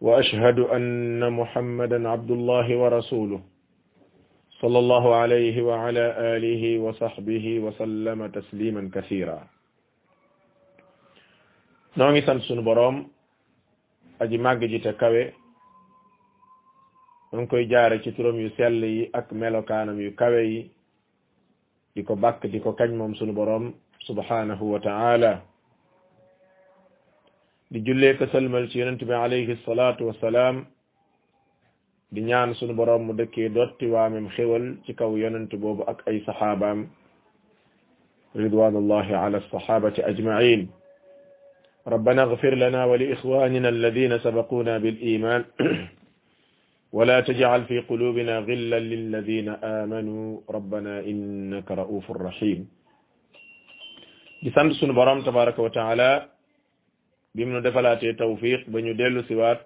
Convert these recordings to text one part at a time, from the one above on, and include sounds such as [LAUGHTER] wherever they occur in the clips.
وأشهد أن محمدا عبد الله ورسوله صلى الله عليه وعلى آله وصحبه وسلم تسليما كثيرا. نعم، nu ngi sant sunu Aji Màgg ji te kawe nu ngi koy jaare ci turam yu sell yi ak melokaanam yu kawe. سبحانه وتعالى. di julle ka salmal ci yonent bi alayhi salatu wa salam di ñaan suñu borom mu dekké dotti waamim xewal ci kaw yonent bobu رضوان الله على الصحابة أجمعين ربنا اغفر لنا ولإخواننا الذين سبقونا بالإيمان ولا تجعل في قلوبنا غلا للذين آمنوا ربنا إنك رؤوف رحيم جسند سن برام تبارك وتعالى bim nu defalaatee tawfiq ba ñu dellusiwaat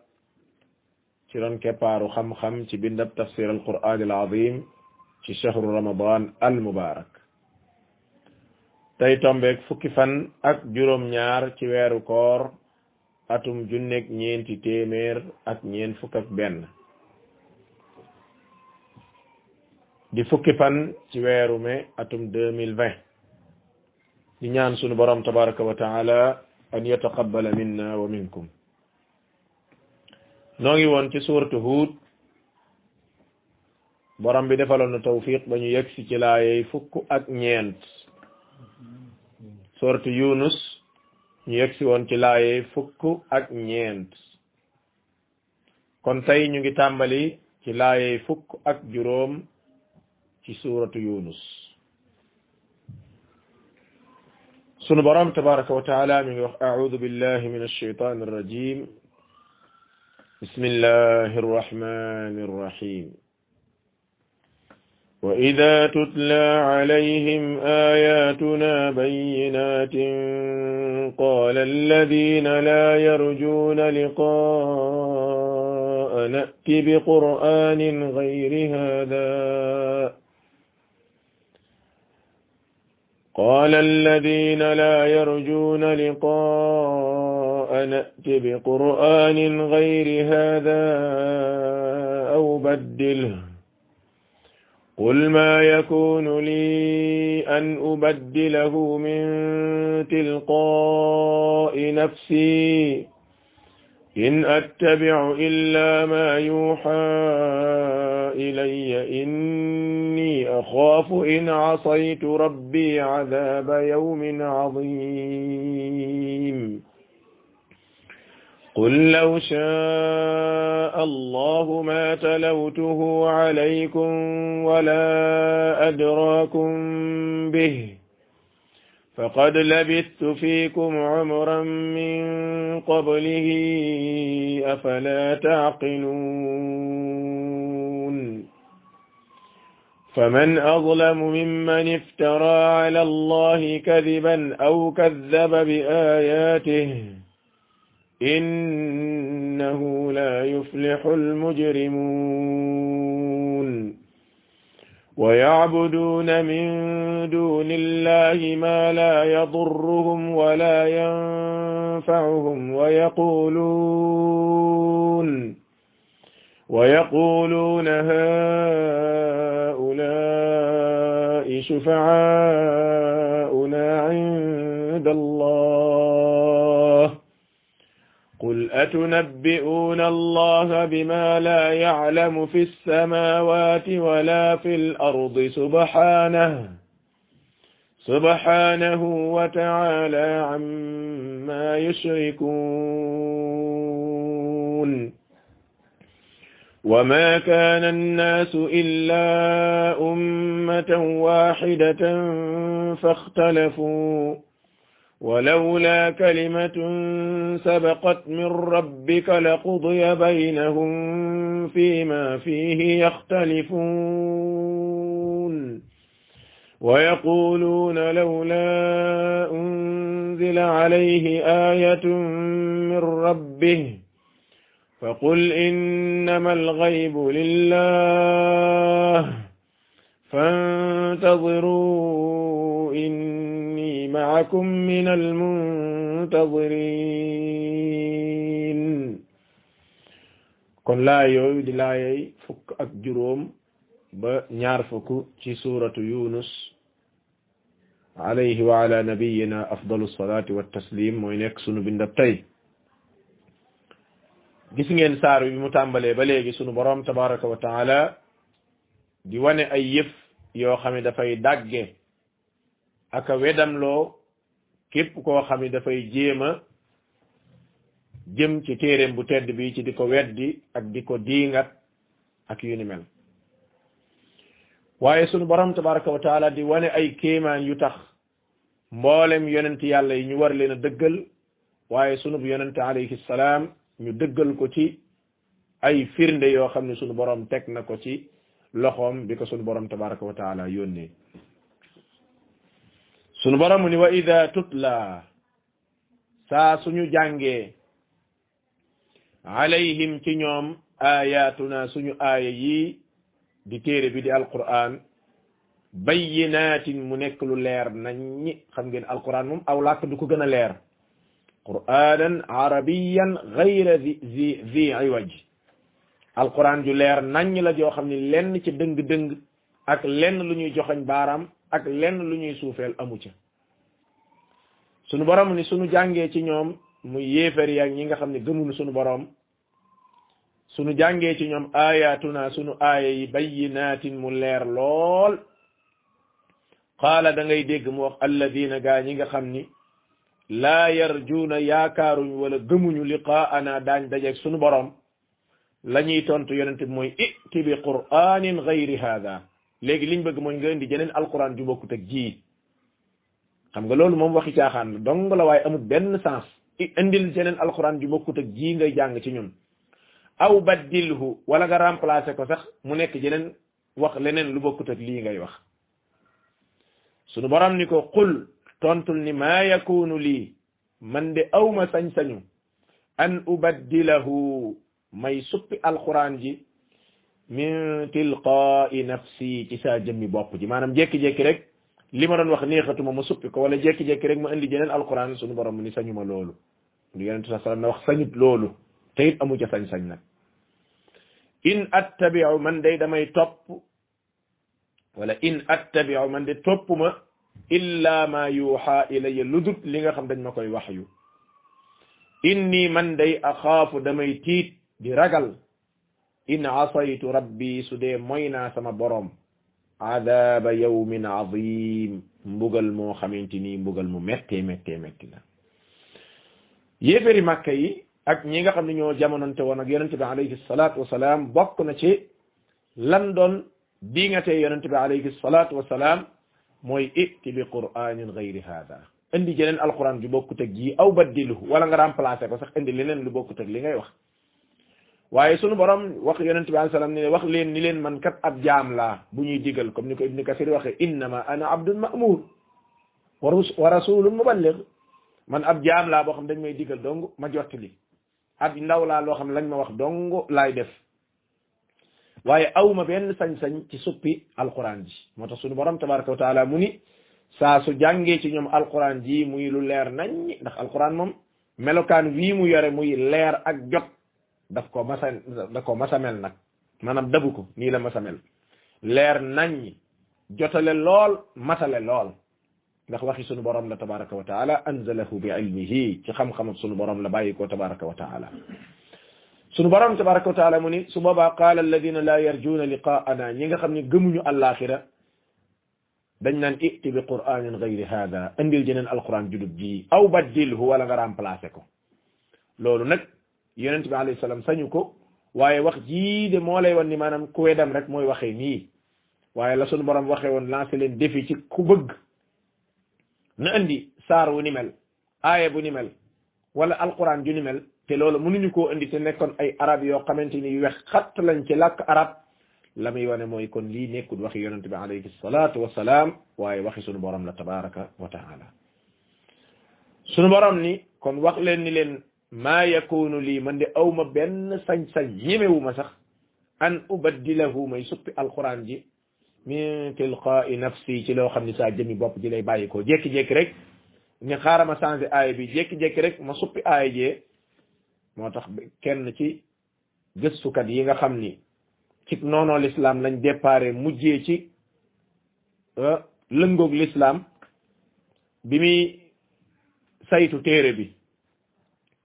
ci ron keppaaru xam-xam ci bindab tafsir alquran alazim ci shahru ramadan al mubarak tey tombeeg fukki fan ak juróom ñaar ci weeru koor atum junneeg ñeenti téeméer ak ñeent fukk ak benn. Di fukki fan ci weeru mai atum deux mille vingt. Di ñaan sunu borom tabaraka wa an yataqabbala minna wa minkum. Noo ngi woon ci suuratu Huud. Borom bi defaloon na tawfiq ba ñu yegsi ci laayey fukk ak ñeent. Suuratu Yunus ñu yegsi woon ci laayey fukk ak ñeent. Kon tey ñu ngi tàmbali ci laayey fukk ak juróom ci suuratu Yunus سنو برام تبارك وتعالى من أعوذ بالله من الشيطان الرجيم. بسم الله الرحمن الرحيم. وإذا تتلى عليهم آياتنا بينات قال الذين لا يرجون لقاء نأتي بقرآن غير هذا قال الذين لا يرجون لقاء نأت بقرآن غير هذا أو بدله. قل ما يكون لي أن أبدله من تلقاء نفسي إن أتبع إلا ما يوحى إلي إني أخاف إن عصيت ربي عذاب يوم عظيم. قل لو شاء الله ما تلوته عليكم ولا أدراكم به فقد لبثت فيكم عمرا من قبله أفلا تعقلون. فمن أظلم ممن افترى على الله كذبا أو كذب بآياته إنه لا يفلح المجرمون. ويعبدون من دون الله ما لا يضرهم ولا ينفعهم ويقولون ويقولون هؤلاء شفعاؤنا عند الله قل أتنبئون الله بما لا يعلم في السماوات ولا في الأرض سبحانه سبحانه وتعالى عما يشركون. وما كان الناس إلا أمة واحدة فاختلفوا ولولا كلمة سبقت من ربك لقضي بينهم فيما فيه يختلفون. ويقولون لولا أنزل عليه آية من ربه فقل إنما الغيب لله. فانتظروا إني معكم من المنتظرين. كن لا يوي لا يوي فك أكجروم بنعرفك في سورة يونس عليه وعلى نبينا أفضل الصلاة والتسليم وينك سنو بن دبتاي جسنين ساروا بمتعمل بلي جسنو برام تبارك وتعالى di wane ay yëf yoo xam ne dafay dàgge aka wedamloo képp koo xam ne dafay jéema jëm ci téereem bu tedd bi ci di ko weddi ak di ko diingat ak yu ni mel. Waaye sunu borom tabaraka wa di wane ay kéemaan yu tax mboolem yonent yàlla yi ñu war leen a dëggal waaye sunu yonent alayhi salaam ñu dëggal ko ci ay firnde yoo xam ne sunu borom teg na ko ci loxoom bi ko sunu borom tabaraka wa taala yónnee sunu borom ni wa ida tutla saa suñu jàngee alayhim ci ñoom ayatuna suñu aaya yi di téere bi di alquran bayyinatin mu nekk lu leer naññi xam ngeen alquran moom aw làkk du ko gën a leer qur'anan arabiyan gayra zi zi zi iwaj alquran ju leer naññ la joo xam ne lenn ci dëng-dëng ak lenn lu ñuy joxañ baaraam ak lenn lu ñuy suufeel amu ca. Sunu borom ni sunu jàngee ci ñoom muy yéefari ak ñi nga xam ne gëmunu sunu borom sunu jàngee ci ñoom ayatuna sunu aaya yi bayyinatin mu leer lool. Qaala da ngay dégg mu wax alladina gaa ñi nga xam ni laa yarjuuna yaakaaruñ wala gëmuñu liqaana daañ dajeeg sunu borom. La ñuy tontu yonente bi mooy iti bi qur'anin gayri hada léegi liñ bëgg mooy nga indi jeneen alquran ju bokkut ak ji xam nga loolu moom waxi caaxaan la la waaye amul benn sens. Indil jeneen alquran ju bokkut ak ji ngay jàng ci ñun. Aw baddilhu wala nga remplacer ko sax mu nekk jeneen wax leneen lu bokkut ak ngay wax. Sunu borom ni ko qul tontul ni maa yakunu lii. Man de awma sañ-sañu an ubaddilahu may suppi alquran ji min tilqaai nafsi ci saa jëmmi bopp ji maanaam jékki-jékki rek li ma doon wax neexatuma ma suppi ko wala jékki-jékki rek ma indi jeneen alquran sunu borom ni sañuma loolu lu yonente sa sallam na wax sañut loolu te it amu ca sañ-sañ nag in attabi'u man day damay topp wala in attabi'u man de toppuma illa ma yuuxa ilayya ludut li nga xam dañ ma koy waxyu inni man day axaafu damay tiit di ragal in asaytu rabbi su dee moy naa sama boroom adaba yawmin azim mbugal moo xamante ni mbugal mu méttee méttee métti la yéeféri màkka yi ak ñi nga xam ne ñoo jamononte woon ak yonente bi alayhi salatu wasalaam bokk na ci lan doon diŋatee yonente bi alayhi salatu wasalaam mooy iti bi qur'anin gayri hada indi jeneen alquran ju bokkut ak ji aw baddilhu wala nga remplacer ko sax indi leneen lu bokkut ak li ngay wax. Waaye sunu borom wax yonent bi alayhi salaam ne wax leen ni leen man kat ab jaam laa bu ñuy digal comme ni ko ibni kasir waxee innama ana abdun ma'mur wa rasulun muballigh. Man ab jaam laa boo xam dañ may digal dong ma jottali. Ab ndaw laa loo xam lañ ma wax dong laay def. Waaye awma benn sañ-sañ ci suppi alquran ji. Moo tax sunu borom tabaraka wa mu ni saa su jàngee ci ñoom alquran ji muy lu leer nañ ndax alquran moom melokaan wii mu yore muy leer ak jot. Daf ko masa daf ko masamel nag maanaam dabu ko la masamel leer nañ jotale lool matale lool ndax waxi sunu borom la tabaraka wa taala anzalahu bi ilmihi ci xam-xamam sunu borom la bàyyi ko wa taala sunu borom tabaraka wa taala mu ni su boobaa qaala la yarjuna liqaana ñi nga xam ne àllaaxira dañ naan iti bi qur'anin gayri hada andil jeneen alquran judub ji aw baddilhu wala nga remplacer ko loolu nag yonent bi alayhi salaam sañu ko waaye wax jii de moo lay wan ni maanaam ku wedam rek mooy waxee nii waaye la sunu borom waxee woon lancé leen défi ci ku bëgg na andi saar wu ni mel aaya bu ni mel wala alquran ju ni mel te loolu mënuñu koo indi te nekkoon ay arab yoo xamante ni yu wex xatt lañ ci làkk arab la muy wane mooy kon lii nekkul waxi yonente bi alayhi salaatu wasalaam waaye waxi sunu borom la tabaraka wa taala sunu borom ni kon wax leen ni leen maa yakunu lii man de awma benn sañ-sañ ñemewuma sax an ubaddilahu may suppi alquran ji min tilqaai nafsi ci loo xam ni saa jëmi bopp ji lay bàyyi ko. Jékki-jékki rek ni xaaral ma changé aaya bi jékki-jékki rek ma suppi aaya jee moo tax kenn ci gëstukat yi nga xam ni ci noonoo l'islam lañ déparé mujjee ci lëngoog l'islam bi muy saytu téere bi.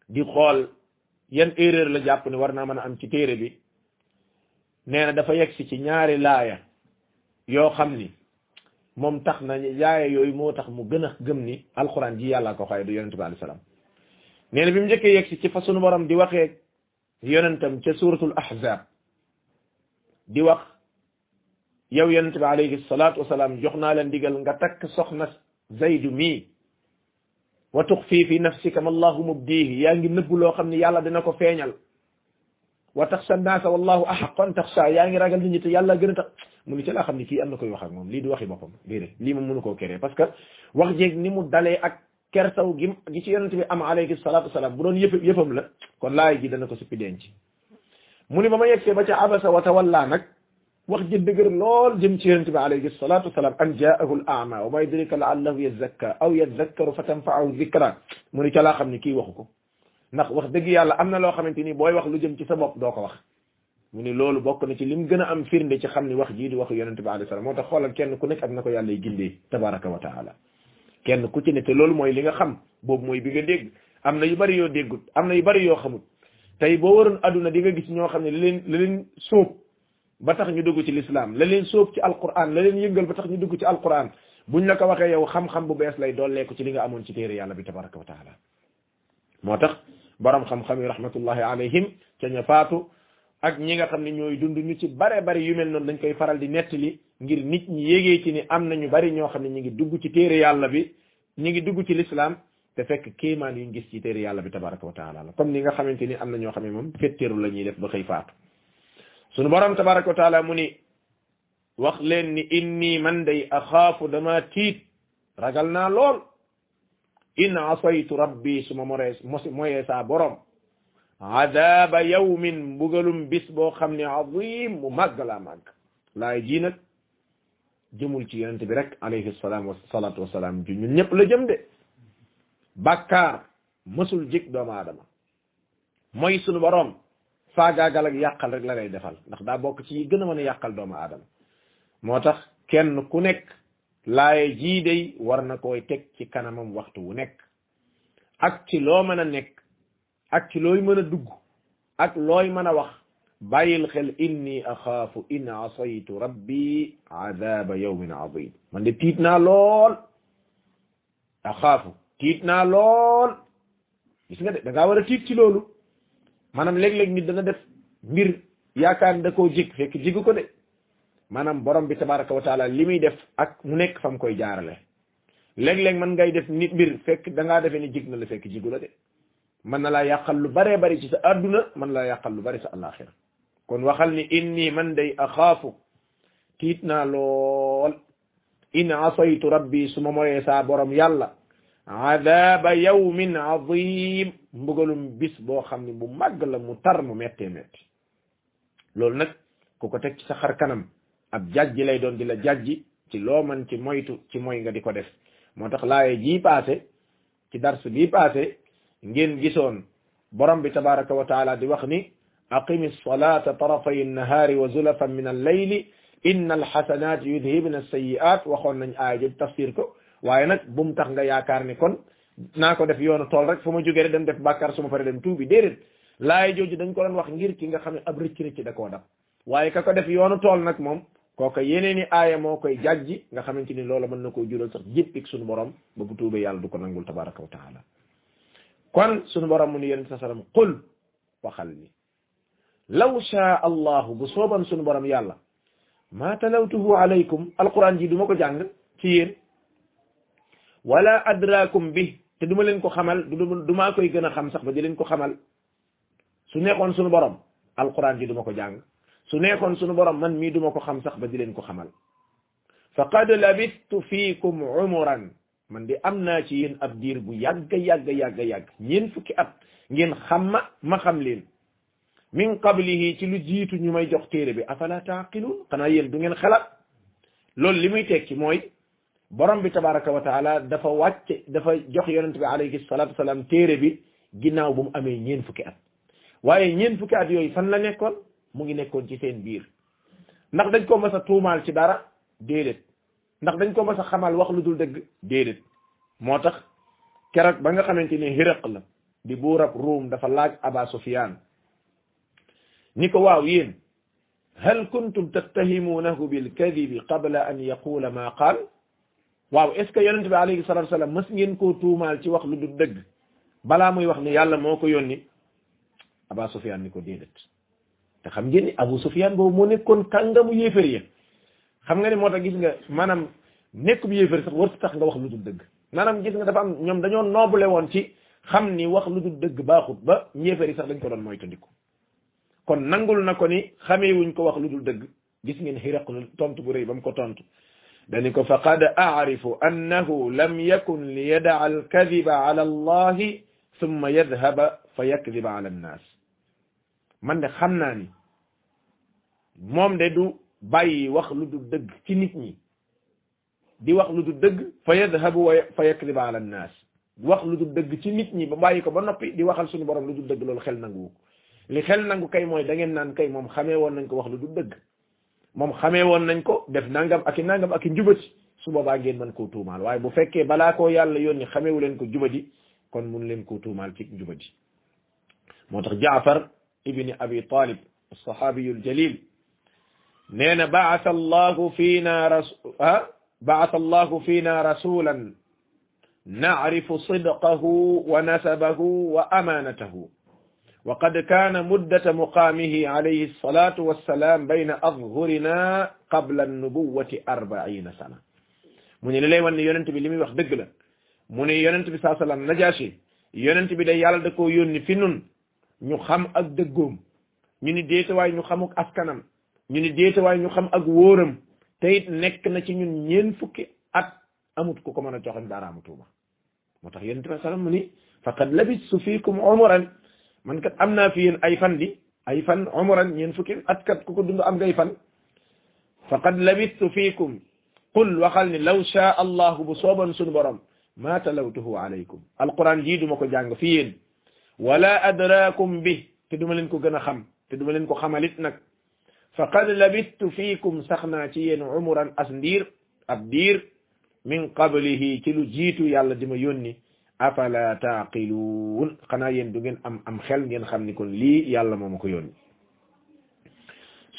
Di xool yan erreur la jàpp ne war naa mën a am ci téere bi nee na dafa yegsi ci ñaari laaya yoo xam ni moom tax na laaya yooyu moo tax mu gën a gëm ni alxuraan ji yàllaa ko xaye du yonente bi salaam. Nee na bi mu njëkkee yegsi ci fa sunu borom di waxee yonentam ca suratul ahzab di wax yow yonente bi alayhi salaatu wasalaam jox naa leen digal nga takk soxna zaydu mii وتخفي في نفسك ما الله مبديه. ياغي نغ لو خامني يالا دنا كو فينال وتخشى الناس والله أحق أن تخشى. ياغي راغال نيت يالا غن تخ مني تي لا خامني كي اندا كوي واخ موم لي دي واخي بوبام ديري لي موم مونو كو كيري باسكو واخ جيك ني مو دالاي اك كيرتاو غيم جي سي يونتي ام عليه الصلاه والسلام بودون ييب ييبام لا كون لاي جي دنا كو سوبي دنجي مني ماما يكسي با تي ابسا وتولى نك wax ji dëgër lool jëm ci yonente bi alayhi salatu wasalaam an jaahu l ama wa ma yudrika laallahu yazakka aw yazakkaru fa tanfaahu zikra mu ni ca laa xam ni kii waxu ko ndax wax dëgg yàlla am na loo xamante ni booy wax lu jëm ci sa bopp doo ko wax mu ni loolu bokk na ci lim gën a am firnde ci xam ni wax jii di waxu yonente bi alayhi salaam moo tax xoolal kenn ku nekk ak na ko yàlla gindee tabaraka wa taala kenn ku ci ne te loolu mooy li nga xam boobu mooy bi nga dégg am na yu bari yoo déggut am na yu bari yoo xamut tey boo waroon adduna di nga gis ñoo xam ne la leen la leen sóob ba tax ñu dugg ci lislaam. la leen sóob ci alquran la leen yëngal ba tax ñu dugg ci alquran. buñ la ko waxee yow xam-xam bu bees lay dolleeku ci li nga amoon ci téere yàlla bi tabaraka wa taala. moo tax borom xam-xam yi rahmatullahi alayhim ca ña faatu ak ñi nga xam ne ñooy dund ñu ci bare bari yu mel noonu dañ koy faral di nettali ngir nit ñi yégee ci ni am na ñu bari ñoo xam ne ñu ngi dugg ci téere yàlla bi ñu ngi dugg ci l'islam te fekk kéemaan yuñ gis ci téere yàlla bi tabaraka wa taala la. comme ni nga xamante ni am na ñoo xam ne moom fetteeru la ñuy def ba xëy faatu. sunu borom tabaaraku ta'ala muni wax leen ni inni man day akhafu dama tiit ragal naa lool. In asaytu rabbi suma moree moye sa borom عذاب يوم بغلوم بس بو خمني عظيم ومغ لا مغ لا يجي نك جمول تي يونت بي عليه السلام والصلاه والسلام جي نون نيب لا بكار مسول جيك دوما آدم موي سونو faagaagal ak yàqal rek la lay defal ndax daa bokk ci gën a mën a yàqal doomu aadama. moo tax kenn ku nekk laaye jii day war na koy teg ci kanamam waxtu wu nekk. ak ci loo mën a nekk ak ci looy mën a dugg ak looy mën a wax bàyyil xel inni axaafu in asaytu rabbi adaba yawmin man de tiit naa lool. Axaafu tiit naa lool. Gis nga de da ngaa war tiit ci loolu. Maanaam léeg-léeg nit dana def mbir yaakaar da koo jig fekk jigu ko de. Maanaam borom bi tabaraka wa taala li muy def ak mu nekk fam koy jaarale. Léeg-léeg man ngay def nit mbir fekk da ngaa defee ni jig na la fekk jigu la de. Mën na laa yàqal lu baree bari ci sa àdduna mën laa yàqal lu bari sa alaxira kon waxal ni inni man day axaafu. Tiit naa lool. In asaytu rabbi su ma moyee saa borom yàlla عذاب يوم عظيم. مغلوم بس بو خامني بو ماغ لا مو تار مو متي متي لول نك كوكو تك سي خار كانم اب جاجي لاي دون ديلا جاجي. تي لو مان تي مويتو تي موي غا ديكو ديف موتاخ لاي جي باسي. تي درس بي باسي. نين غيسون بروم بي تبارك وتعالى دي وخني أقيم الصلاة طرفي النهار وزلفا من الليل. إن الحسنات يذهبن السيئات. وخون نني اي تفسيركو waaye nag bu mu tax nga yaakaar ni kon naa ko def yoonu tool rek fu ma jógee dem def bàkkaar su ma dem tuubi. Déedéet. Laay jooju dañ ko doon wax ngir ki nga xam ne ab rëcc rëcc da koo dab. Waaye ka ko def yoonu tool nag moom kooka yeneen i aaya koy jàjji nga xamante ni loola mën na koo jural sax jéppik suñu borom ba bu tuubee yàlla du ko nangul tabaraka wa taala. Kon suñu borom mu qul waxal ni law shaa allahu bu sooban suñu borom yàlla ma talawtuhu alaykum alquran ji du ma ko jàng ci yéen wala adraakum bi te duma leen ko xamal du maa koy gën a xam sax ba di leen ko xamal. Su neexoon suñu borom alquran ji duma ko jàng. Su neexoon suñu borom man mii duma ko xam sax ba di leen ko xamal. Faqad labistu fiikum umuran. Man di am naa ci yéen ab diir bu yàgg yàgg yàgg yàgg. Ñeen fukki at ngeen xam ma ma xam leen. Min qablihi ci lu jiitu ñu may jox téere bi. Afala taaqiluun? Xanaa yéen du ngeen xalaat. Loolu li muy tekki mooy borom bi tabaraka wa taala dafa wàcce dafa jox yonent bi alayhi salatu wasalaam téere bi ginnaaw bu mu amee ñeen fukki at waaye ñeen fukki at yooyu fan la nekkoon mu ngi nekkoon ci seen biir ndax dañ ko mas a ci dara déedéet ndax dañ ko mas a xamal wax lu dul dëgg déedéet moo tax keroog ba nga xamante ni la di buurab Ruum dafa laaj Aba Sufyaan ni ko waaw yéen hal kuntum tattahimuunahu bilkadibi qabla an yaqula ma qaal waaw est ce que yonente bi alayhi salatu wasalam mas ngeen koo tuumaal ci wax lu dul dëgg? Balaa muy wax ni yàlla moo ko yónni Aba Sufyaan ni ko déedéet. Te xam ngeen ni Abu Sufyaan boobu moo nekkoon kàngamu yéefar ya. Xam nga ni moo tax gis nga maanaam nekk bu yéefar sax war tax nga wax lu dul dëgg. Maanaam gis nga dafa am ñoom dañoo noobule woon ci xam ni wax lu dul dëgg baaxut ba yéefar yi sax dañ ko doon moytandiku. Kon nangul na ko ni xamee wuñ ko wax lu dul dëgg. Gis ngeen tontu bu rëy ba mu yakun li yada'a al-kadhiba ala allahi thumma yadhhaba fa yakdhiba ala an-nas man de xam naa ni moom de du bàyyi wax lu dul dëgg ci nit ñi di wax lu dul dëgg fa yadhabu fa yakdiba ala nnaas wax lu dul dëgg ci nit ñi ba bàyyi ko ba noppi di waxal suñu borom lu dul dëgg loolu xel nangu li xel nangu kay mooy da ngeen naan kay moom xamee woon nañ ko wax lu dul dëgg moom xamee woon nañ ko def nangam ak nangam ak i njubati su boobaa ngeen mën koo tuumaal waaye bu fekkee balaa koo yàlla yónni xameewu leen ko jubadi kon mun leen koo tuumaal ci njubadi moo tax Jaafar ibni Abi Talib as-sahabiyu al-jalil nee na baasa allahu fiina rasu ah baasa allahu fiina rasulan nacrifu sidqahu wa وقد كان مدة مقامه عليه الصلاة والسلام بين أظهرنا قبل النبوة أربعين سنة. من اللي وان يننت بلمي وخ دقلا من يننت بسا سلام نجاشي يوننت بلا يالا دكو يوني فنن نو خم أك دقوم نيني ديت واي نو خم أك أسكنم نيني ديت واي نو خم أك وورم تايت نك نتي ينفك أك أموت كو كمانا جوخن دارا متوما متخ يننت بسا سلام مني فقد لبثت فيكم عمرا man kat am naa fi yéen ay fan di ay fan umuran ñeen fukki at kat ku ko dund am ngay fan faqad labistu fiikum qul waxal ni law shaa allahu bu sooban suñu borom ma talawtuhu alaykum alquran jii duma ko jàng fi yéen wala adraakum bi te duma leen ko gën a xam te duma leen ko xamalit nag faqad labistu fiikum sax naa ci yéen umuran as ndiir ab diir min qablihi ci lu jiitu yàlla di ma yónni afala taaqiluun xanaa yéen du ngeen am am xel ngeen xam ni kon lii yàlla moo ma ko yónni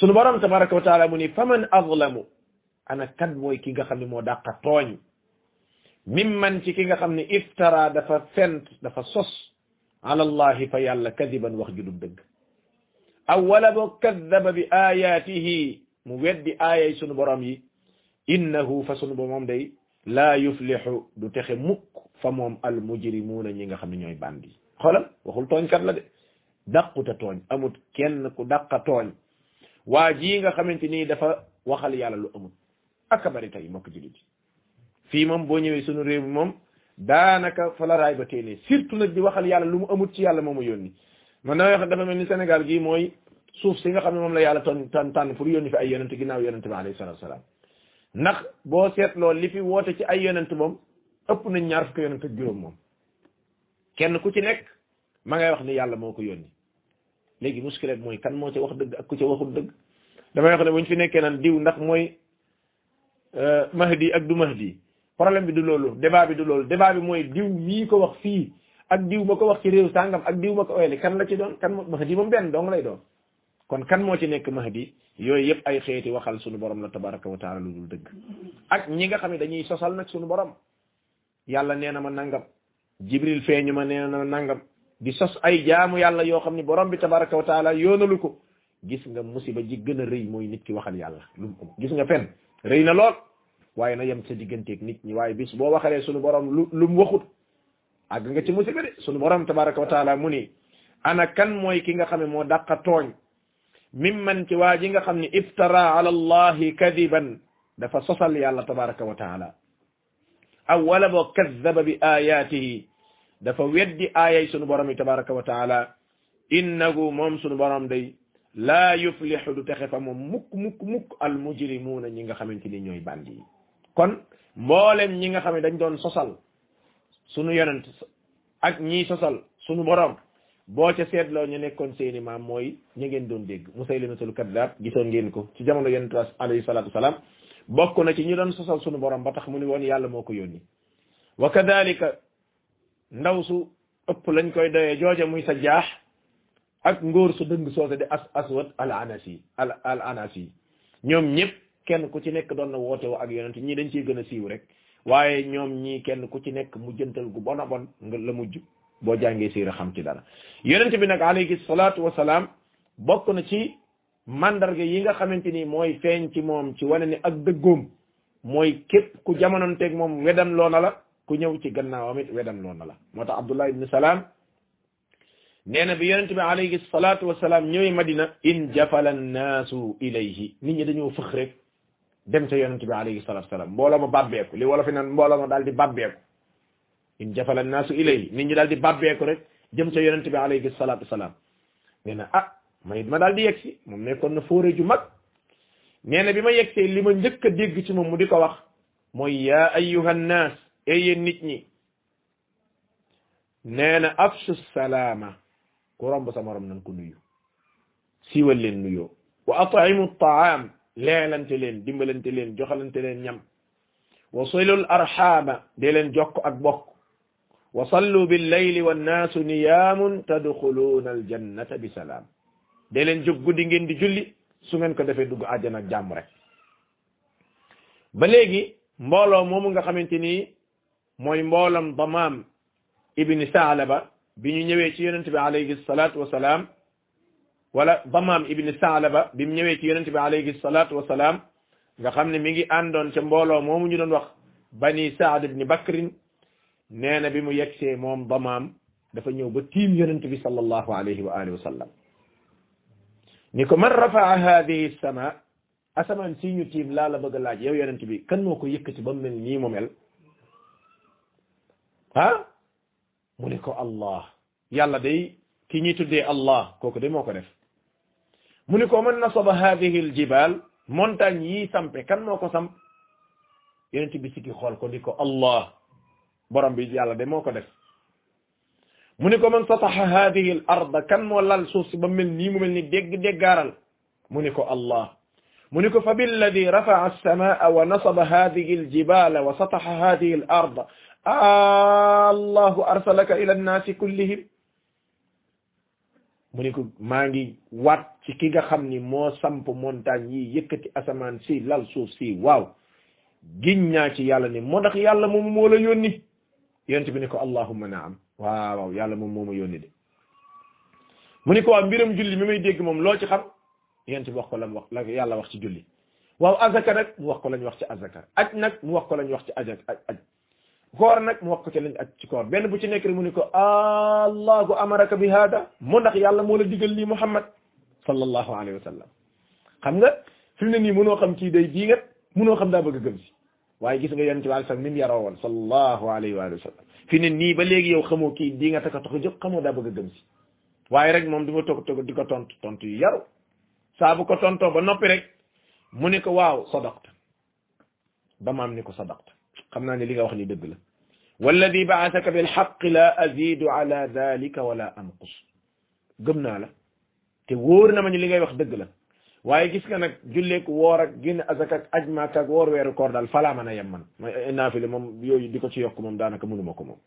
sunu borom tabaraka wa taala mu ni faman azlamu ana kan mooy ki nga xam ne moo dàqa tooñ mimman ci ki nga xam ne iftara dafa fent dafa sos ala allahi fa yàlla kadiban wax ju dul dëgg aw wala boo kadaba bi ayatihi mu weddi aayay sunu borom yi innahu fa sunu bo moom day laa yuflixu du texe mukk fa moom al mujrimuuna ñi nga xam ne ñooy bandi xoolal waxul tooñkat la de dàquta tooñ amut kenn ku dàqa tooñ waa jii nga xamante nii dafa waxal yàlla lu amut aka bari tey mbokk fii moom boo ñëwee sunu réew mi moom daanaka fa la raay ba téenee surtout nag di waxal yàlla lu mu amut ci yàlla moomu yónni man damay wax dafa mel ni Sénégal gii mooy suuf si nga xam ne moom la yàlla ton tànn tànn pour yónni fi ay yonent ginnaaw yonent bi alayhi salatu wasalaam ndax boo seetloo li fi woote ci ay yonent moom ëpp nañ ñaar fukki yonent ak juróom moom. kenn ku ci nekk ma ngay wax ni yàlla moo ko yónni. léegi muskile mooy kan moo ci wax dëgg ak ku ci waxul dëgg. damay wax ne buñ fi nekkee naan diw ndax mooy mahdi ak du mahdi. problème bi du loolu débat bi du loolu. débat bi mooy diw mii ko wax fii ak diw ma ko wax ci réew sàngam ak diw ma ko oyali kan la ci doon kan mahdi moom benn dong lay doon. kon kan moo ci nekk mahdi? yooyu yëpp ay xeeti waxal sunu borom la tabaraka wa taala lu dul dëgg. ak ñi nga xam ne dañuy sosal nag sunu borom. Yàlla nee na ma nangam. Jibril feeñu ma nee na ma nangam. Di sos ay jaamu yàlla yoo xam ne borom bi tabaraka wa taala yoonalu ko. Gis nga musiba ji gën a mooy nit ki waxal yàlla. Lu gis nga fen. Rëy na lool. Waaye na yem sa digganteeg nit ñi. Waaye bis boo waxalee sunu borom lu mu waxut àgg nga ci musiba de. Sunu borom tabaraka wa taala mu ni ana kan mooy ki nga xam ne moo dàqa tooñ? Mimman ci waa ji nga xam ne iftara ala allahi kadiban. Dafa sosal yàlla tabaraka wa taala aw wala boo kazzaba bi ayaatihi dafa weddi aayay sunu borom yi tabaraka wa taala. innahu moom sunu borom day laa yuflixu du texe fa moom mukk mukk mukk al mujrimuuna ñi nga xamante ni ñooy bandi yi. kon mboolem ñi nga xam ne dañ doon sosal sunu yonent ak ñii sosal sunu borom boo ca seetloo ñu nekkoon seeni maam mooy ñu ngeen doon dégg. Musaylimatul kaddaab gisoon ngeen ko ci jamono yonent alayhi salaatu wasalaam bokk na ci ñu doon sosal sunu borom ba tax mu ni woon yàlla moo ko yónni. wa kadalika ndaw su ëpp lañ koy doyee jooja muy sa jaax ak ngóor su dëng soose di as aswad al anasi al al anasi. ñoom ñëpp kenn ku ci nekk doon na woote woo ak yonent ñii dañ ciy gën a siiw rek. waaye ñoom ñii kenn ku ci nekk mu jëntal gu bon a bon nga la mujj boo jàngee siira xam ci dara. yonent bi nag alayhi salaatu wasalaam bokk na ci mandarga yi nga xamante ni mooy feeñ ci moom ci wane ni ak dëggoom mooy képp ku jamononteeg moom wedam loona la ku ñëw ci gannaawam it wedam loona la. Moo tax abdullah ibn salaam nee na bi yonent bi alayhi salaatu wasalaam ñëwee madina in jafala annaasu ilayhi nit ñi dañoo fëx rek dem ca yonent bi alayhi ma bàbbeeku li wala fi naan mbooloo daal di bàbbeeku. In jafala annaasu ilayhi nit ñi daal di bàbbeeku rek jëm ca yonent bi alayhi salaatu wasalaam nee na ah man it ma daal di yegg si moom nekkoon na fóore ju mag. Nee na bi ma yeggsee li ma njëkk a dégg ci moom mu di ko wax mooy yaa ayyuha nnaas ey yéen nit ñi. Nee na afshu salaama. Ku romb sa morom nan ko nuyu. Siiwal leen nuyoo. Wa at'imu taam leelante leen dimbalante leen joxalante leen ñam. Wa silul arxaama de leen jokk ak bokk. Wa sallu billayli wannaasu niyaamun tadxuluuna aljannata bi salaam. De leen jóg guddi ngeen di julli su ngeen ko defee dugg àjjana ak jàmm ba léegi mbooloo moomu nga xamante ni mooy mboolam damaam ibni saalaba bi ñu ñëwee ci yonente bi alayhi salaatu wasalaam wala damaam ibni saalaba bi mu ñëwee ci yonente bi alayhi salaatu wasalaam nga xam ne mi ngi àndoon ca mbooloo moomu ñu doon wax bani saad ibni bakrin nee na bi mu yegsee moom damaam dafa ñëw ba tiim yonente bi sallallahu alayhi wa alihi wa sallam. Ni ko man rafaa hadihi sama asamaan si ñu tiim laa la bëgg a laaj yow yonent bi kan moo ko yëkkati ba mu mel nii mu mel? Mu ne ko allah. Yàlla day ki ñuy tuddee allah kooku de moo ko def. Mu ne ko man nasaba hadihi al jibal montagne yi sampe kan moo ko samp? Yonent bi sikki xool ko di ko allah. Borom bi yàlla de moo ko def. Mu ko man sataha hadihi al arda kan moo lal suuf ba mel nii mu mel ni dégg déggaaral mu ne ko allah mu ne ko fa billadi rafa'a as-samaa wa nasaba hadihi al-jibala wa sataha hadihi al-arda allahu arsalaka ila an-naasi kullihim mu ne ko maa ngi ci ki nga xam ni moo samp montagne yi yëkkati asamaan si lal suuf si waaw giñ naa ci yàlla ni moo tax yàlla moom moo la yónni yonent bi ne ko allahumma naam waaw yàlla moom moo yónni de mu ne ko waaw mbiram julli mi may dégg moom loo ci xam yonent bi wax ko la mu wax la yàlla wax ci julli waaw azaka nag mu wax ko lañ wax ci azaka aj nag mu wax ko lañ wax ci aj aj koor nag mu wax ko ci lañ aj ci koor benn bu ci nekk rek mu ne ko allahu amaraka bi hada mu ndax yàlla moo la digal lii muhammad sallallahu alayhi wa sallam xam nga fi mu ne nii mënoo xam kii day diingat mënoo xam daa bëgg gëm si waaye gis nga yonent bi alai sallam ni mu yaroo woon sallallahu alayhi wa sallam fi ne nii ba léegi yow xamoo kii diingat aka tax a jóg xamoo daa bëgg a gëm si waaye rek moom di ma toog toog di ko tontu tontu yu yaru saa bu ko tontoo ba noppi rek mu ne ko waaw sadaqta ba maam ni ko sadaqta xam naa ne li nga wax ni dëgg la walladi ba'athaka bil haqq la azidu ala dhalika wala anqus gëm naa la te wóor na ma ni li ngay wax dëgg la waaye gis nga nag julleek woor ak génn azak ak aj maak ak woor weeru koor daal falaa mën a yem man ma naafile moom yooyu di ko ci yokk moom daanaka mënuma ko moom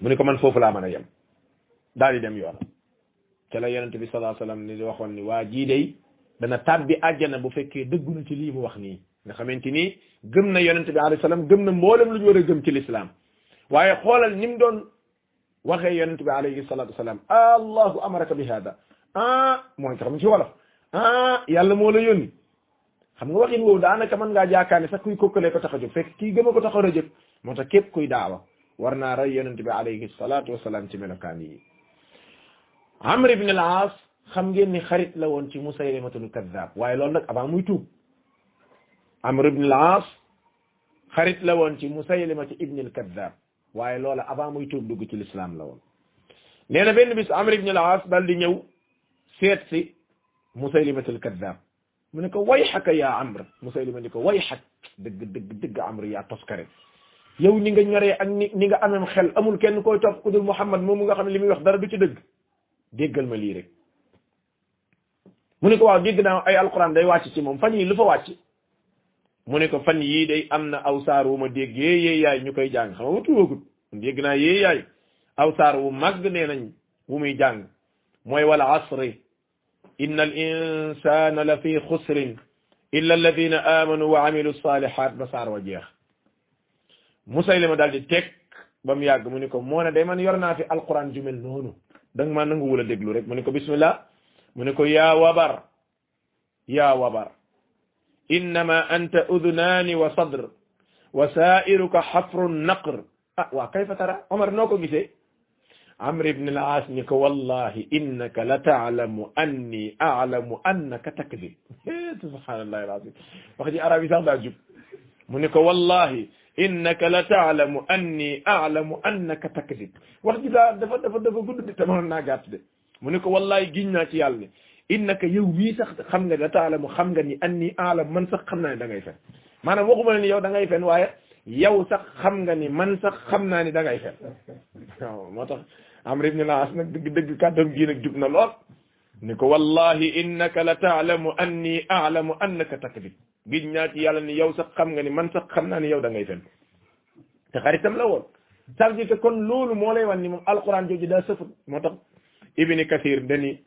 mu ne ko man foofu laa mën a yem daal di dem yoonam ca la yonente bi sallallahu alayhi wasallam ni waxoon ni waa jii day dana tàbbi àjjana bu fekkee dëggu na ci lii mu wax nii nga xamante ni gëm na yonente bi alayhi salaam gëm na mboolem lu ñu war gëm ci lislaam waaye xoolal ni mu doon waxee yonente bi alayhi salatu wasalam allahu amaraka bi hada ah mooy nga xam ci wolof ah yàlla moo la yónni. Xam nga waxin woowu daanaka mën ngaa jaakaar ne sax kuy kokkalee ko tax a jóg. Fekk kii gëm a ko tax a jóg moo tax képp kuy daawa war naa rey yonent bi alayhi salatu wasalaam ci melokaan yi. Amr ibn al-aas xam ngeen ni xarit la woon ci musaylimatul kaddaab waaye loolu nag avant muy tuub. Amr ibn al-aas xarit la woon ci musaylimati ibn al-kaddaab waaye loola avant muy tuub dugg ci l'islam la woon. Nee bis amr ibn di ñëw seet مسيلمة الكذاب. منك ويحك يا عمرو. مسيلمة منك ويحك. دق دق دق عمرو يا تذكر يو نيغا نيري نيغا أمام خيل. أمول كين كوي توف كودل محمد مو ميغا خامي لي ميوخ دار دوتي دغ ديغال ما لي ريك منك واو ديغ داو أي القرآن داي واتي سي موم. فاني لوفا واتي. منك فاني يي داي أمنا اوسارو ما ديغي يي ياي نيكاي جان خاما توغوت ديغنا يي ياي. اوسارو ماغ نينا ومي جان موي ولا عصري إن الإنسان لفي خسر إلا الذين آمنوا وعملوا الصالحات. بصار وجيخ موسى لما دال تك بام ياغ. مونيكو مونا دايما يرنا في القرآن جمل نونو. داغ ما نانغو ولا ديغلو بسم الله. مونيكو يا وبر. يا وبر. إنما أنت أذنان وصدر. وسائرك حفر النقر. آه وا كيف ترى؟ عمر نوكو غيسي عمرو بن العاص نيكو والله إنك لتعلم أني أعلم أنك تكذب. [LAUGHS] سبحان الله العظيم. واخدي عربي صاحب عجب مونيكو والله إنك لتعلم أني أعلم أنك تكذب. واخدي دا دافا دافا دافا غود دي تمام نا غات دي مونيكو والله غينا سي يالني إنك يو مي سخ خمغا لا تعلم خمغا ني أني أعلم من سخ خمنا دا غاي فن مانام واخوما ني يو دا غاي فن واي yow sax xam nga ni man sax xam naa [LAUGHS] amr ibn al-as nag dëgg dëgg kàddam gii nag jub na lool ni ko wallahi innaka la taalamu anni aalamu annaka takdib giñ naa ci yàlla ni yow sax xam nga ni man sax xam naa ni yow da ngay fen te xaritam la woon ça veut dire que kon loolu moo lay wan ni moom alquran jooju daa sëfut moo ibni kathir dani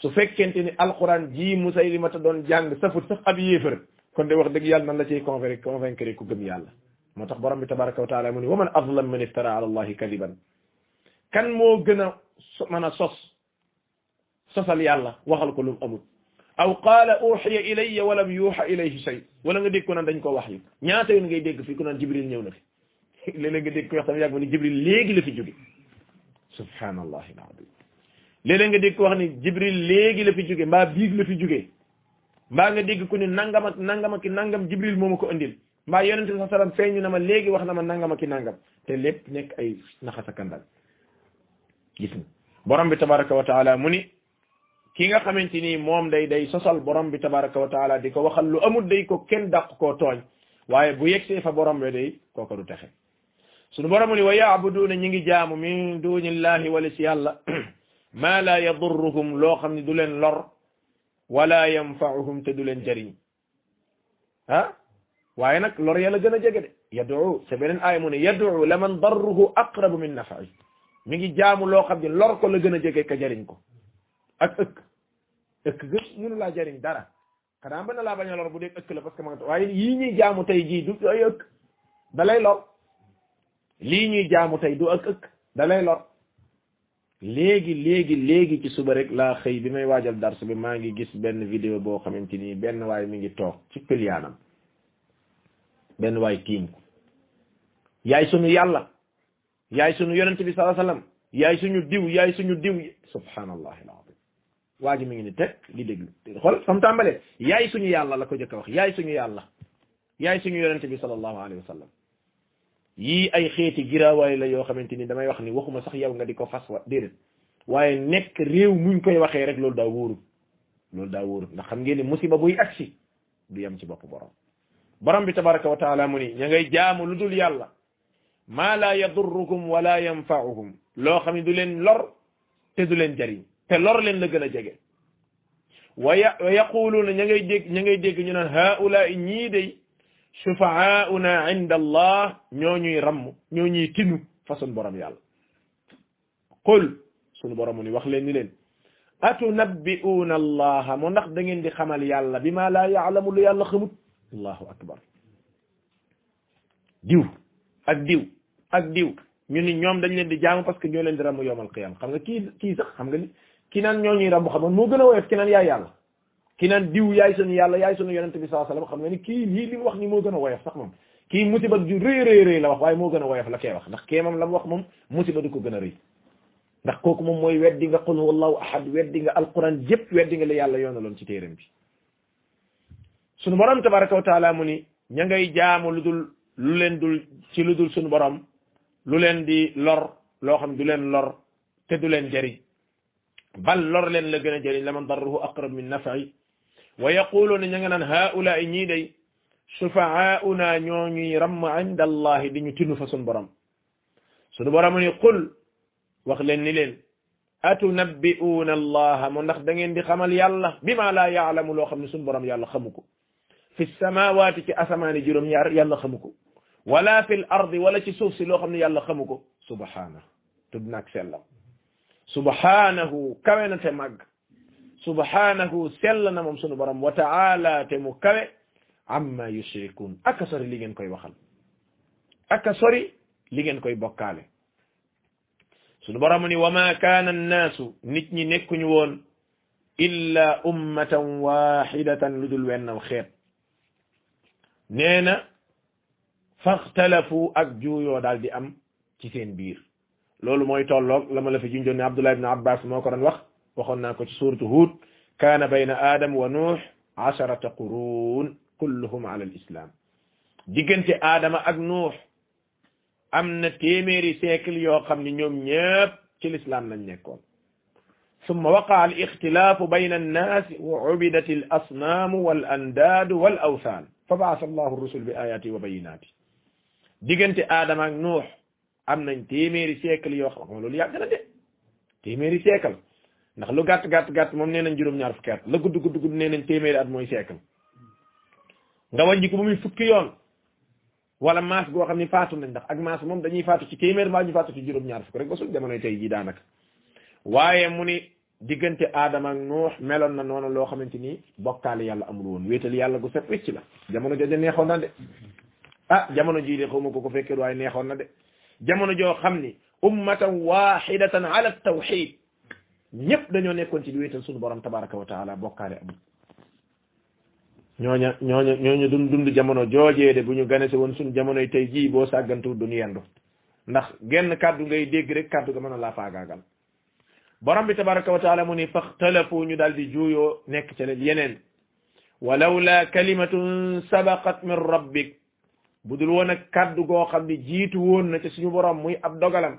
su fekkente ni alquran ji musaylimata doon jàng sëfut sax ab yéefar kon de wax dëgg yàlla nan la ciy convaincre convaincre ku gëm yàlla moo tax borom bi tabaraka wa taala mu ni wa man azlam man iftara ala allahi kadiban kan moo gën a mën a sos sosal yàlla waxal ko lu mu amul. Aw qaala uxiya ilayya walam yuuxa ilayhi shay. Wala nga dégg ko naan dañ ko wax yu ñaata yoon ngay dégg fii ku naan jibril ñëw na fi. [LAUGHS] Léeg-léeg nga dégg ko wax ni jibril léegi la fi jóge. Subhanallahi alazim nga dégg wax ni jibril léegi la fi jóge mbaa biig la fi jóge. Mbaa nga dégg ko ni nangam ak nangam ak nangam jibril moo ma ko andil mbaa yonente bi sallam feeñu na ma léegi wax na ma nangam ak nangam. Te lépp nekk ay naxasa kandal gis nga. Borom bi tabaraka wa ki nga xamante ni moom day day sosal borom bi tabaraka wa di ko waxal lu amul day ko kenn dàq koo tooñ. Waaye bu yegsee fa borom bi day kooko du texe. Sunu borom ni wa yaabuduuna ñi ngi jaamu min dunillahi wala si yàlla [CLEARS THROAT] ma la yadurruhum loo xam ne du leen lor wala yanfauhum te du leen jariñ. Ah? Waaye nag lor yàlla gën a jege de. Yad'u te beneen aaya mu ne yad'u laman darruhu aqrabu min nafa'i mi ngi jaamu loo xam ne lor ko la gën a jege ka jariñ ko. ak ëkk. ëkk gë laa jariñ dara. xanaa mën na laa bañ a lor bu dee ëkk la parce que ma waaye yii ñuy jaamu tey jii du ay ëkk. da lor. lii ñuy jaamu tey du ak ëkk. léegi léegi léegi ci suba rek laa xëy bi may waajal dars bi maa ngi gis benn vidéo boo xamante ni benn waay mi ngi toog ci pëliyaanam benn waay tiim ko. Yaay sunu yàlla. Yaay sunu yonent bi sallallahu alayhi wasallam. Yaay suñu diw yaay suñu diw. Subhanallahi alazim. Waa ji mi ngi ni teg di déglu. Xool fam tàmbalee. Yaay suñu yàlla la ko jëkk a wax. Yaay suñu yàlla. Yaay suñu yonent bi sallallahu alayhi wasallam. Yii ay xeeti giraawaay la yoo xamante ni damay wax ni waxuma sax yow nga di ko fas wa déedéet. Waaye nekk réew muñ koy waxee rek loolu daa wóorut loolu daa wóorut ndax xam ngeen ni musiba buy agsi du yem ci bopp borom. Borom bi tabaraka wa taala mu ni ña ngay jaamu lu dul yàlla. ما لا يضركم ولا ينفعهم. لو خامي دولين لور تي دولين جاري تي لور لين لا گنا جيگه ويقولون نيغي ديك نيغي ديك ني نان هؤلاء ني دي شفعاؤنا عند الله نيوني رم نيوني تينو فاسون بروم يال. قل سونو بروم ني واخ لين ني لين. أتنبئون الله؟ مو نخ داغين دي خمال يالا بما لا يعلم يالا خمت الله أكبر. ديو. ak diw ak diw ñu ni ñoom dañ leen di jaamu parce que ñoo leen di ramm yowmal qiyama xam nga kii kii sax xam nga ni ki naan ñoo ñuy ramm xamoon moo gën a woyof ki naan yaay yàlla ki naan diw yaay sunu yàlla yaay sunu yonente bi alayhi wasallam xam nga ni kii lii li mu wax ni moo gën a woyof sax moom kii musiba ju rëy rëy rëy la wax waaye moo gën a woyof la kee wax ndax kee moom la mu wax moom musiba du ko gën a rëy ndax kooku moom mooy weddi nga qul huwallahu ahad weddi nga alquran yëpp weddi nga la yàlla yoonaloon ci téeram bi sunu borom tabaraka wa taala mu ni ña ngay jaamu lu dul lu leen dul ci lu dul sunu borom lu leen di lor loo xam du leen lor te du leen jëriñ bal lor leen la gën a jëriñ la man darruhu aqrab min nafi wa yaquluuna ña nga naan haulaai ñii day sufaauna ñoo ñuy ramm inda allahi di ñu tinu fa sunu borom sunu borom ni qul wax leen ni leen atunabbi'uuna allaha mu ndax da ngeen di xamal yàlla bima laa yaalamu loo xam ne sunu borom yàlla xamu ko fi samawati ci asamaani juróom ñaar yàlla xamu ko ولا في الأرض ولا في سوف سي لو خامني يالا خموكو سبحانه. تبناك سلا سبحانه. كوين أنت ماغ سبحانه. سلا نمم سونو بروم وتعالى تمو عما يشركون. أكثر لي نين كوي أكثر لي نين بوكالي. سونو بروم ني وما كان الناس. نيت ني نيكوني وون. إلا أمة واحدة لدول وين خير نينا فاختلفوا اك جويو دال دي ام سي سين بير لول موي تولوك لما لا في جوني عبد الله بن عباس مكو دون واخ واخون نكو سي سوره هود كان بين آدم ونوح عشرة قرون كلهم على الاسلام ديغنتي آدم اك نوح امنا تيميري سيكل يو خامني نيوم نييب تي الاسلام لا نيكون ثم وقع الاختلاف بين الناس وعبدت الاصنام والانداد والاوثان فبعث الله الرسل باياته وبيناته diggante Adama ak Nuux am nañ téeméeri siècle yoo xam nga loolu yàgg na de téeméeri siècle. Ndax lu gàtt gàtt gàtt moom nee nañ juróom-ñaar fukki at la gudd gudd gudd nee nañ téeméeri at mooy siècle. Nga wàññi ko ba fukki yoon wala maas goo xam ne faatu nañ ndax ak maas moom dañuy faatu ci téeméer mbaa ñu faatu ci juróom-ñaar fukk rek ba sul jamonoy tey jii daanaka. Waaye mu ni diggante Adama ak Nuux meloon na noonu loo xamante ni bokkaale yàlla amul woon wéetal yàlla gu set wecc la. Jamono jooju neexoon de. Ah jamono jii de xawma ko ko fekkee waaye neexoon na de. Jamono joo xam ni ummatan wahidatan ala tawxid ñëpp dañoo nekkoon ci di wéetal borom tabaraka wa taala bokkaale amul ñooña ñooña ñooña dund dund jamono joojee de bu ñu ganese woon suñu jamonoy tey jii boo sàggantu duñu yendu. Ndax genn kàddu ngay dégg rek kàddu ga mën a laa faagaagal. Borom bi tabaraka wa mu ni faxtalafu ñu daal di juuyoo nekk ca leen yeneen. Walawla kalimatun sabaqat min rabbik. Bu dul woon ak kàddu goo xam ne jiitu woon na ci suñu borom muy ab dogalam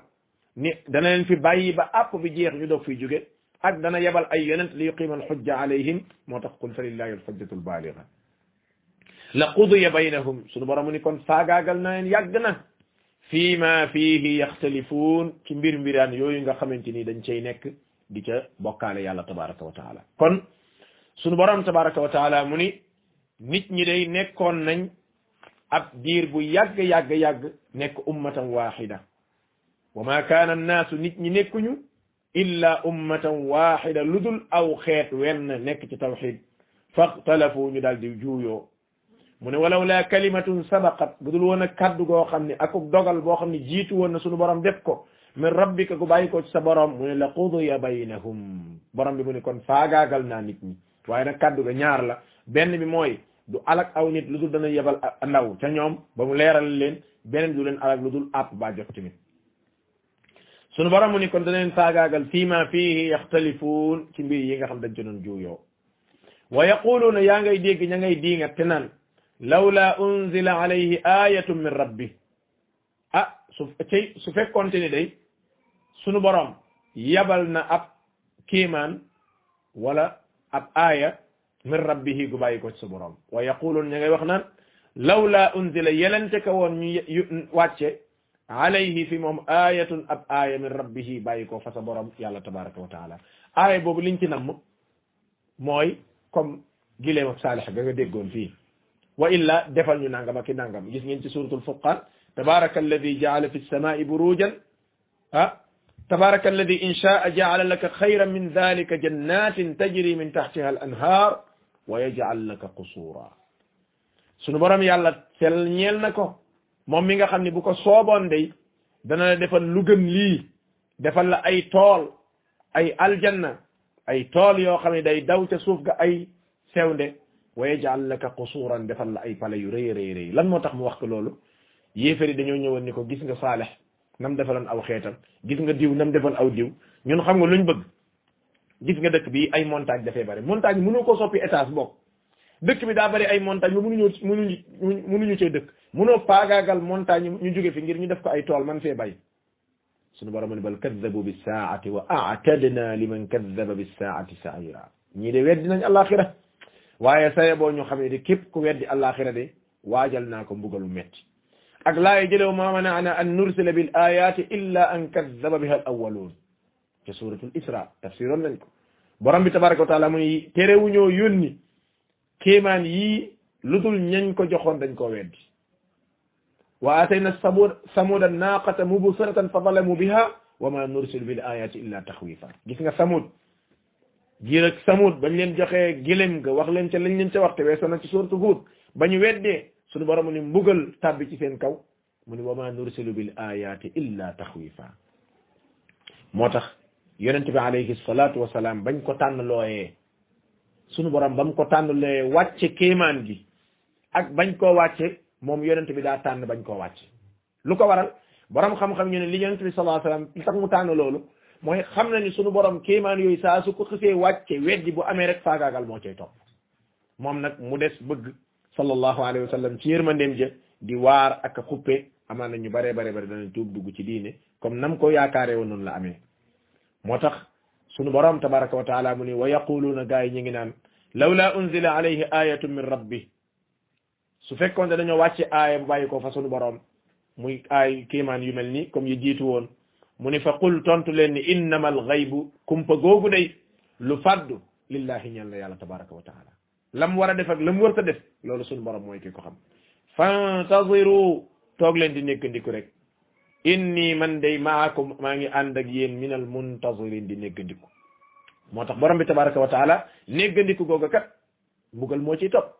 ni dana leen fi bàyyi ba àpp bi jeex ñu doog fiy jóge ak dana yebal ay yonent li yuqima alxujja alayhim moo tax qul fa lillahi alxujjatu albaaliga la qudiya baynahum suñu borom ni kon faagaagal na leen yàgg na fii ma fiihi yaxtalifuun ci mbir mbiraan yooyu nga xamante ni dañ cay nekk di ca bokkaale yàlla tabaraka wa taala kon suñu borom tabaraka wa taala mu ni nit ñi day nekkoon nañ ab diir bu yàgg yàgg yàgg nekk ummatan waxida wa ma kaana annaasu nit ñi nekkuñu illa ummatan waxida lu dul aw xeet wenn nekk ci tawxid faxtalafu ñu daal di juuyoo. Mu ne walaw la kalimatun sabaqat bu dul woon kaddu goo xam ne akub dogal boo xam ne jiitu woon na sunu borom def ko min rabbika gu bàyyi ko ci sa borom mu ne la qudiya baynahum. Borom bi mu ne kon faagaagal naa nit ñi. Waaye nag kaddu ga ñaar la. Benn bi mooy du alak aw nit lu dul dana yebal ndaw ca ñoom ba mu leeral leen beneen du leen alak lu dul àpp ba jot tamit. Sunu borom fii ma yi nga xam dañ ci doon juuyoo. Wa yaa ngay dégg ña ngay diinga naan lawla unzila alayhi ayatun min rabbi. Ah su borom yabal na ab kiimaan wala ab aaya من ربه غباي كو سبورم. ويقولون نيغي واخنا لولا أنزل يلنتك وون واتي عليه في مم آية أب آية من ربه بايكو فسبرم يا الله تبارك وتعالى. آية بوب لينتي نم. موي كوم جيلم صالح غا ديغون في وإلا ديفال ني نانغام كي نانغام جيس نين سورة الفقر تبارك الذي جعل في السماء بروجا. ها؟ تبارك الذي إن شاء جعل لك خيرا من ذلك جنات تجري من تحتها الأنهار. ويجعل لك قصورا. سونو بروم يالا سيل نيل نكو موم ميغا خامني بوكو صوبون دي دا نالا ديفال لو لي ديفال لا اي تول اي الجنه اي تول يو خامني داي داو تا سوفغا اي سيوندي ويجعل لك قصورا ديفال لا اي فال يري ري ري, ري. لأن موتاخ مو وخت لولو ييفري دانيو نيوون نيكو گيس نغا صالح نام ديفالون أو خيتام گيس نغا ديو نام ديفال أو ديو نيون خامغو لوñ بڬ gis nga dëkk bi ay montagne dafay bari montagne mënoo ko soppi étage bokk dëkk bi daa bari ay montagne ba mënuñoo mënuñu mënuñu cee dëkk mënoo paagaagal montagne ñu jóge fi ngir ñu def ko ay tool man fee bay suñu borom ne bal kaddabu bis saati wa a'tadna liman kaddaba bis saati sa'ira ñii de weddi nañ alaxira waaye saye boo ñu xamee de képp ku weddi alaxira de waajal naa ko mbugalu metti ak laaye jëlew ma mana'ana an nursila bil ayati illa an kaddaba biha al awwalun te suratul isra tafsiroon nañ ko. Borom bi tabaraka wa taala mu ni terewuñoo yónni kéemaan yii lu dul ñañ ko joxoon dañ koo weddi. Wa atayna samud samuda naqata mubsiratan fa zalamu biha wa ma nursilu bil ayati illa taxwifa gis nga samud giir samud bañ leen joxee gilem ga wax leen ca lañ leen ca waxte weesoo na ci suratu Hud ba ñu weddee suñu borom ni mbugal tàbbi ci seen kaw. Mu ni wa ma nursilu bil ayati illa taxwifa yonent bi alayhi salatu wasalaam bañ ko tànn looyee suñu borom ba mu ko tànn looyee wàcce kéemaan gi ak bañ koo wàcce moom yonent bi daa tànn bañ koo wàcce lu ko waral borom xam-xam ñu ne li yonent bi sallallahu alayhi wasallam tax mu tànn loolu mooy xam na ni suñu borom kéemaan yooyu saa su ko xësee wàcce weddi bu amee rek faagaagal moo cay topp moom nag mu des bëgg sallallahu alayhi wa sallam ci yërmandeem ja di waar ak xuppe amaan na ñu bare bare bare danañ tuub dugg ci diine comme nam ko yaakaaree woon noonu la amee moo tax sunu borom tabaraka wa taala mu ni wa yaquluuna gaa yi ñu ngi naan lawla unzila alayhi ayatun min rabbi. Su fekkoon ne dañoo wàcce aaya bu bàyyi ko fa sunu borom muy aay kiimaan yu mel ni comme yi jiitu woon mu ni fa qul tontu leen ni innama al ghaybu kumpa googu day lu faddu lillahi ñeel na yàlla tabaraka wa taala. Lam war a def ak lam warta def loolu sunu borom mooy ki ko xam. Fantaziru toog leen di nekkandiku rek. Inni man day maakum maa ngi ànd ak yéen minal muntazirin di néggandiku. Moo tax borom bi tabaraka wa taala néggandiku googa kat mbugal moo ciy topp.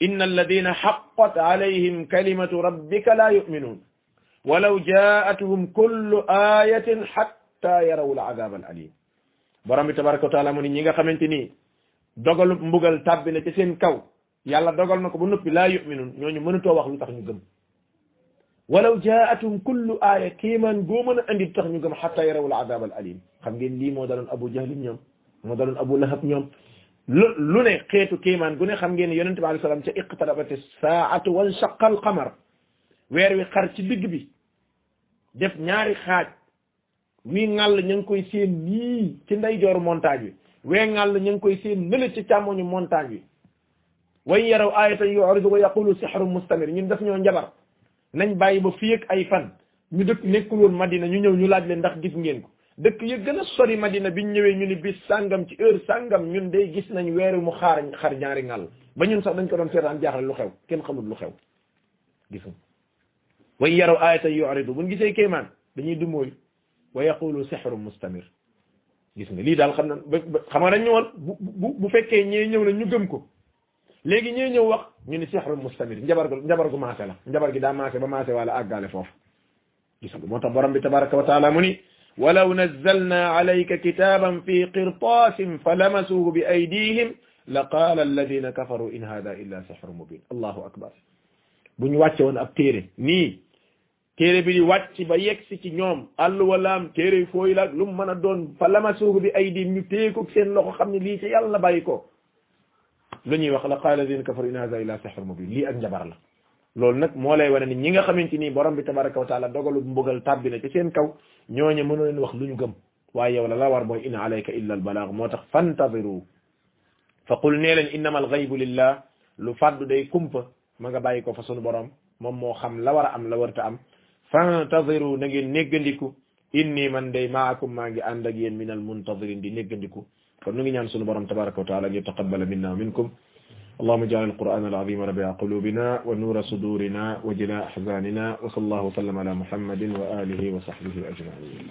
Inna alladina xaqat alayhim kalimatu rabbika la yuminuun. Walaw jaatuhum kullu ayatin xatta yaraw al azab al alim borom bi tabaraka wa taala mu ni ñi nga xamante ni dogalu mbugal tàbbi na ci seen kaw yàlla dogal na ko ba noppi laa yuminuun ñooñu mënutoo wax lu tax ñu gëm. ولو جاءتهم كل آية كيمان قومنا عند التخنقم حتى يروا العذاب الأليم. خم قيل لي مودالون أبو جهل نيوم مودالون أبو لهب نيوم لوني قيتو كيمان قوني خم قيل يننتبع عليه السلام اقتربت الساعة وانشق القمر. ويروي قرش بقبي def ñaari xaj mi ngal ñu koy seen ni ci nday jor montage wi we ngal ñu koy seen nele ci chamoñu montage wi way yaraw ayatan yu'ridu wa yaqulu sihrun mustamir ñun daf ñoo njabar nañ bàyyi ba fii ak ay fan ñu dëkk nekkul woon Madina ñu ñëw ñu laaj leen ndax gis ngeen ko. dëkk yi gën a sori Madina biñ ñëwee ñu ni bis sàngam ci heure sàngam ñun day gis nañ weeru mu xaar xar ñaari ngàll ba ñun sax dañ ko doon seetaan jaaxle lu xew kenn xamul lu xew gis nga way yaraw ayatan yuridu buñ gisee kéemaan dañuy dumóoy wa yaqulu sihru mustamir gis nga lii daal xam na xam nga dañ woon bu bu bu fekkee ñee ñëw na ñu gëm ko léegi ñee ñëw wax ñu ni sihru mustamir njabar gu njabar gu maase la njabar gi daa maase ba maase wala àggaale foofu gis nga moo tax borom bi tabaraka wa taala mu ni walaw nazzalna alayka kitaban fi qirtasin fa lamasuhu bi aydihim la qaala alladina kafaru in hada illa sihrun mubin allahu akbar bu ñu wàcce woon ab téere nii téere bi di wàcc ba yegsi ci ñoom àll walaam téere fooy laag lu mu mën a doon fa lamasuhu bi aydihim ñu téye ko seen loxo xam ne lii ci yàlla bàyyi ko lu ñuy wax la qaala alladina kafaru in hada illa sihrun mubin lii ak njabar la loolu nag moo lay wane ni ñi nga xamante ni borom bi tabaraka wa taala dogalu mbugal tàbbi na ci seen kaw ñooñu mënoo leen wax lu ñu gëm waaye yow la la war mooy in alayka illa al balaag moo tax fantadiru fa qul nee leen innama al ghaybu lillah lu faddu day kumpa ma nga bàyyi ko fa sunu borom moom moo xam la war a am la warta am fantadiru na ngeen néggandiku inni man day maakum maa ngi ànd ak yéen min al muntadirin di néggandiku kon nu ngi ñaan sunu borom tabaraka wa taala اللهم اجعل القرآن العظيم ربيع قلوبنا ونور صدورنا وجلاء أحزاننا وصلى الله وسلم على محمد وآله وصحبه أجمعين